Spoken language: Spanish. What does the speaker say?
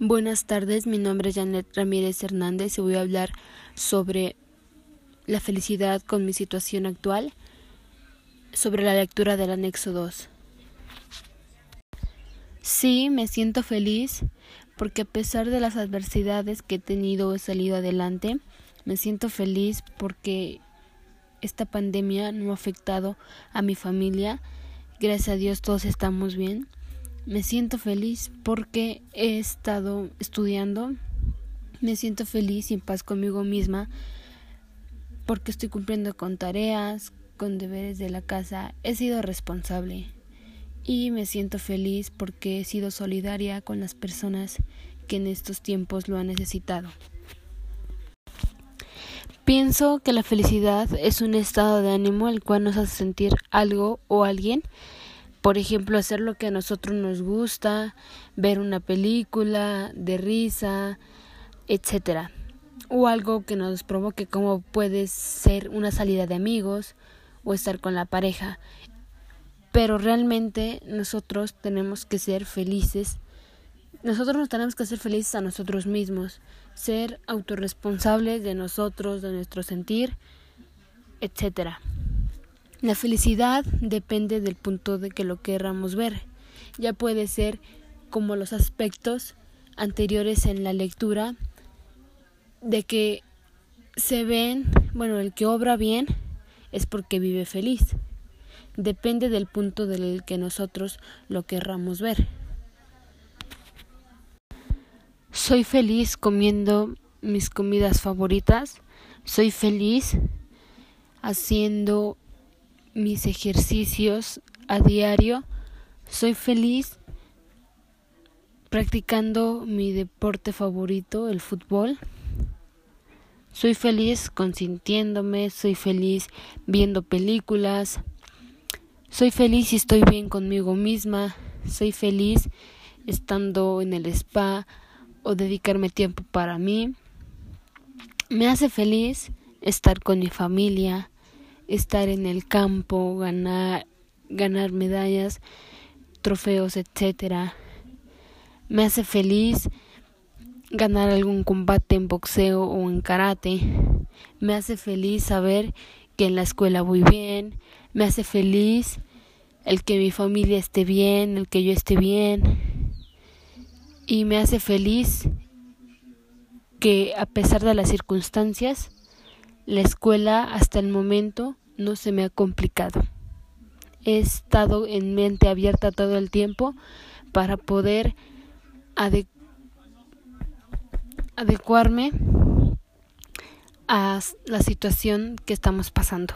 Buenas tardes, mi nombre es Janet Ramírez Hernández y voy a hablar sobre la felicidad con mi situación actual, sobre la lectura del anexo 2. Sí, me siento feliz porque a pesar de las adversidades que he tenido he salido adelante. Me siento feliz porque esta pandemia no ha afectado a mi familia. Gracias a Dios todos estamos bien. Me siento feliz porque he estado estudiando. Me siento feliz y en paz conmigo misma porque estoy cumpliendo con tareas, con deberes de la casa. He sido responsable y me siento feliz porque he sido solidaria con las personas que en estos tiempos lo han necesitado. Pienso que la felicidad es un estado de ánimo el cual nos hace sentir algo o alguien por ejemplo, hacer lo que a nosotros nos gusta, ver una película de risa, etcétera. O algo que nos provoque como puede ser una salida de amigos o estar con la pareja. Pero realmente nosotros tenemos que ser felices. Nosotros nos tenemos que hacer felices a nosotros mismos, ser autorresponsables de nosotros, de nuestro sentir, etcétera. La felicidad depende del punto de que lo querramos ver. Ya puede ser como los aspectos anteriores en la lectura de que se ven, bueno, el que obra bien es porque vive feliz. Depende del punto del que nosotros lo querramos ver. Soy feliz comiendo mis comidas favoritas. Soy feliz haciendo mis ejercicios a diario. Soy feliz practicando mi deporte favorito, el fútbol. Soy feliz consintiéndome, soy feliz viendo películas. Soy feliz y estoy bien conmigo misma. Soy feliz estando en el spa o dedicarme tiempo para mí. Me hace feliz estar con mi familia, estar en el campo, ganar, ganar medallas, trofeos, etcétera. Me hace feliz ganar algún combate en boxeo o en karate. Me hace feliz saber que en la escuela voy bien. Me hace feliz el que mi familia esté bien, el que yo esté bien. Y me hace feliz que a pesar de las circunstancias, la escuela hasta el momento no se me ha complicado. He estado en mente abierta todo el tiempo para poder adecuarme a la situación que estamos pasando.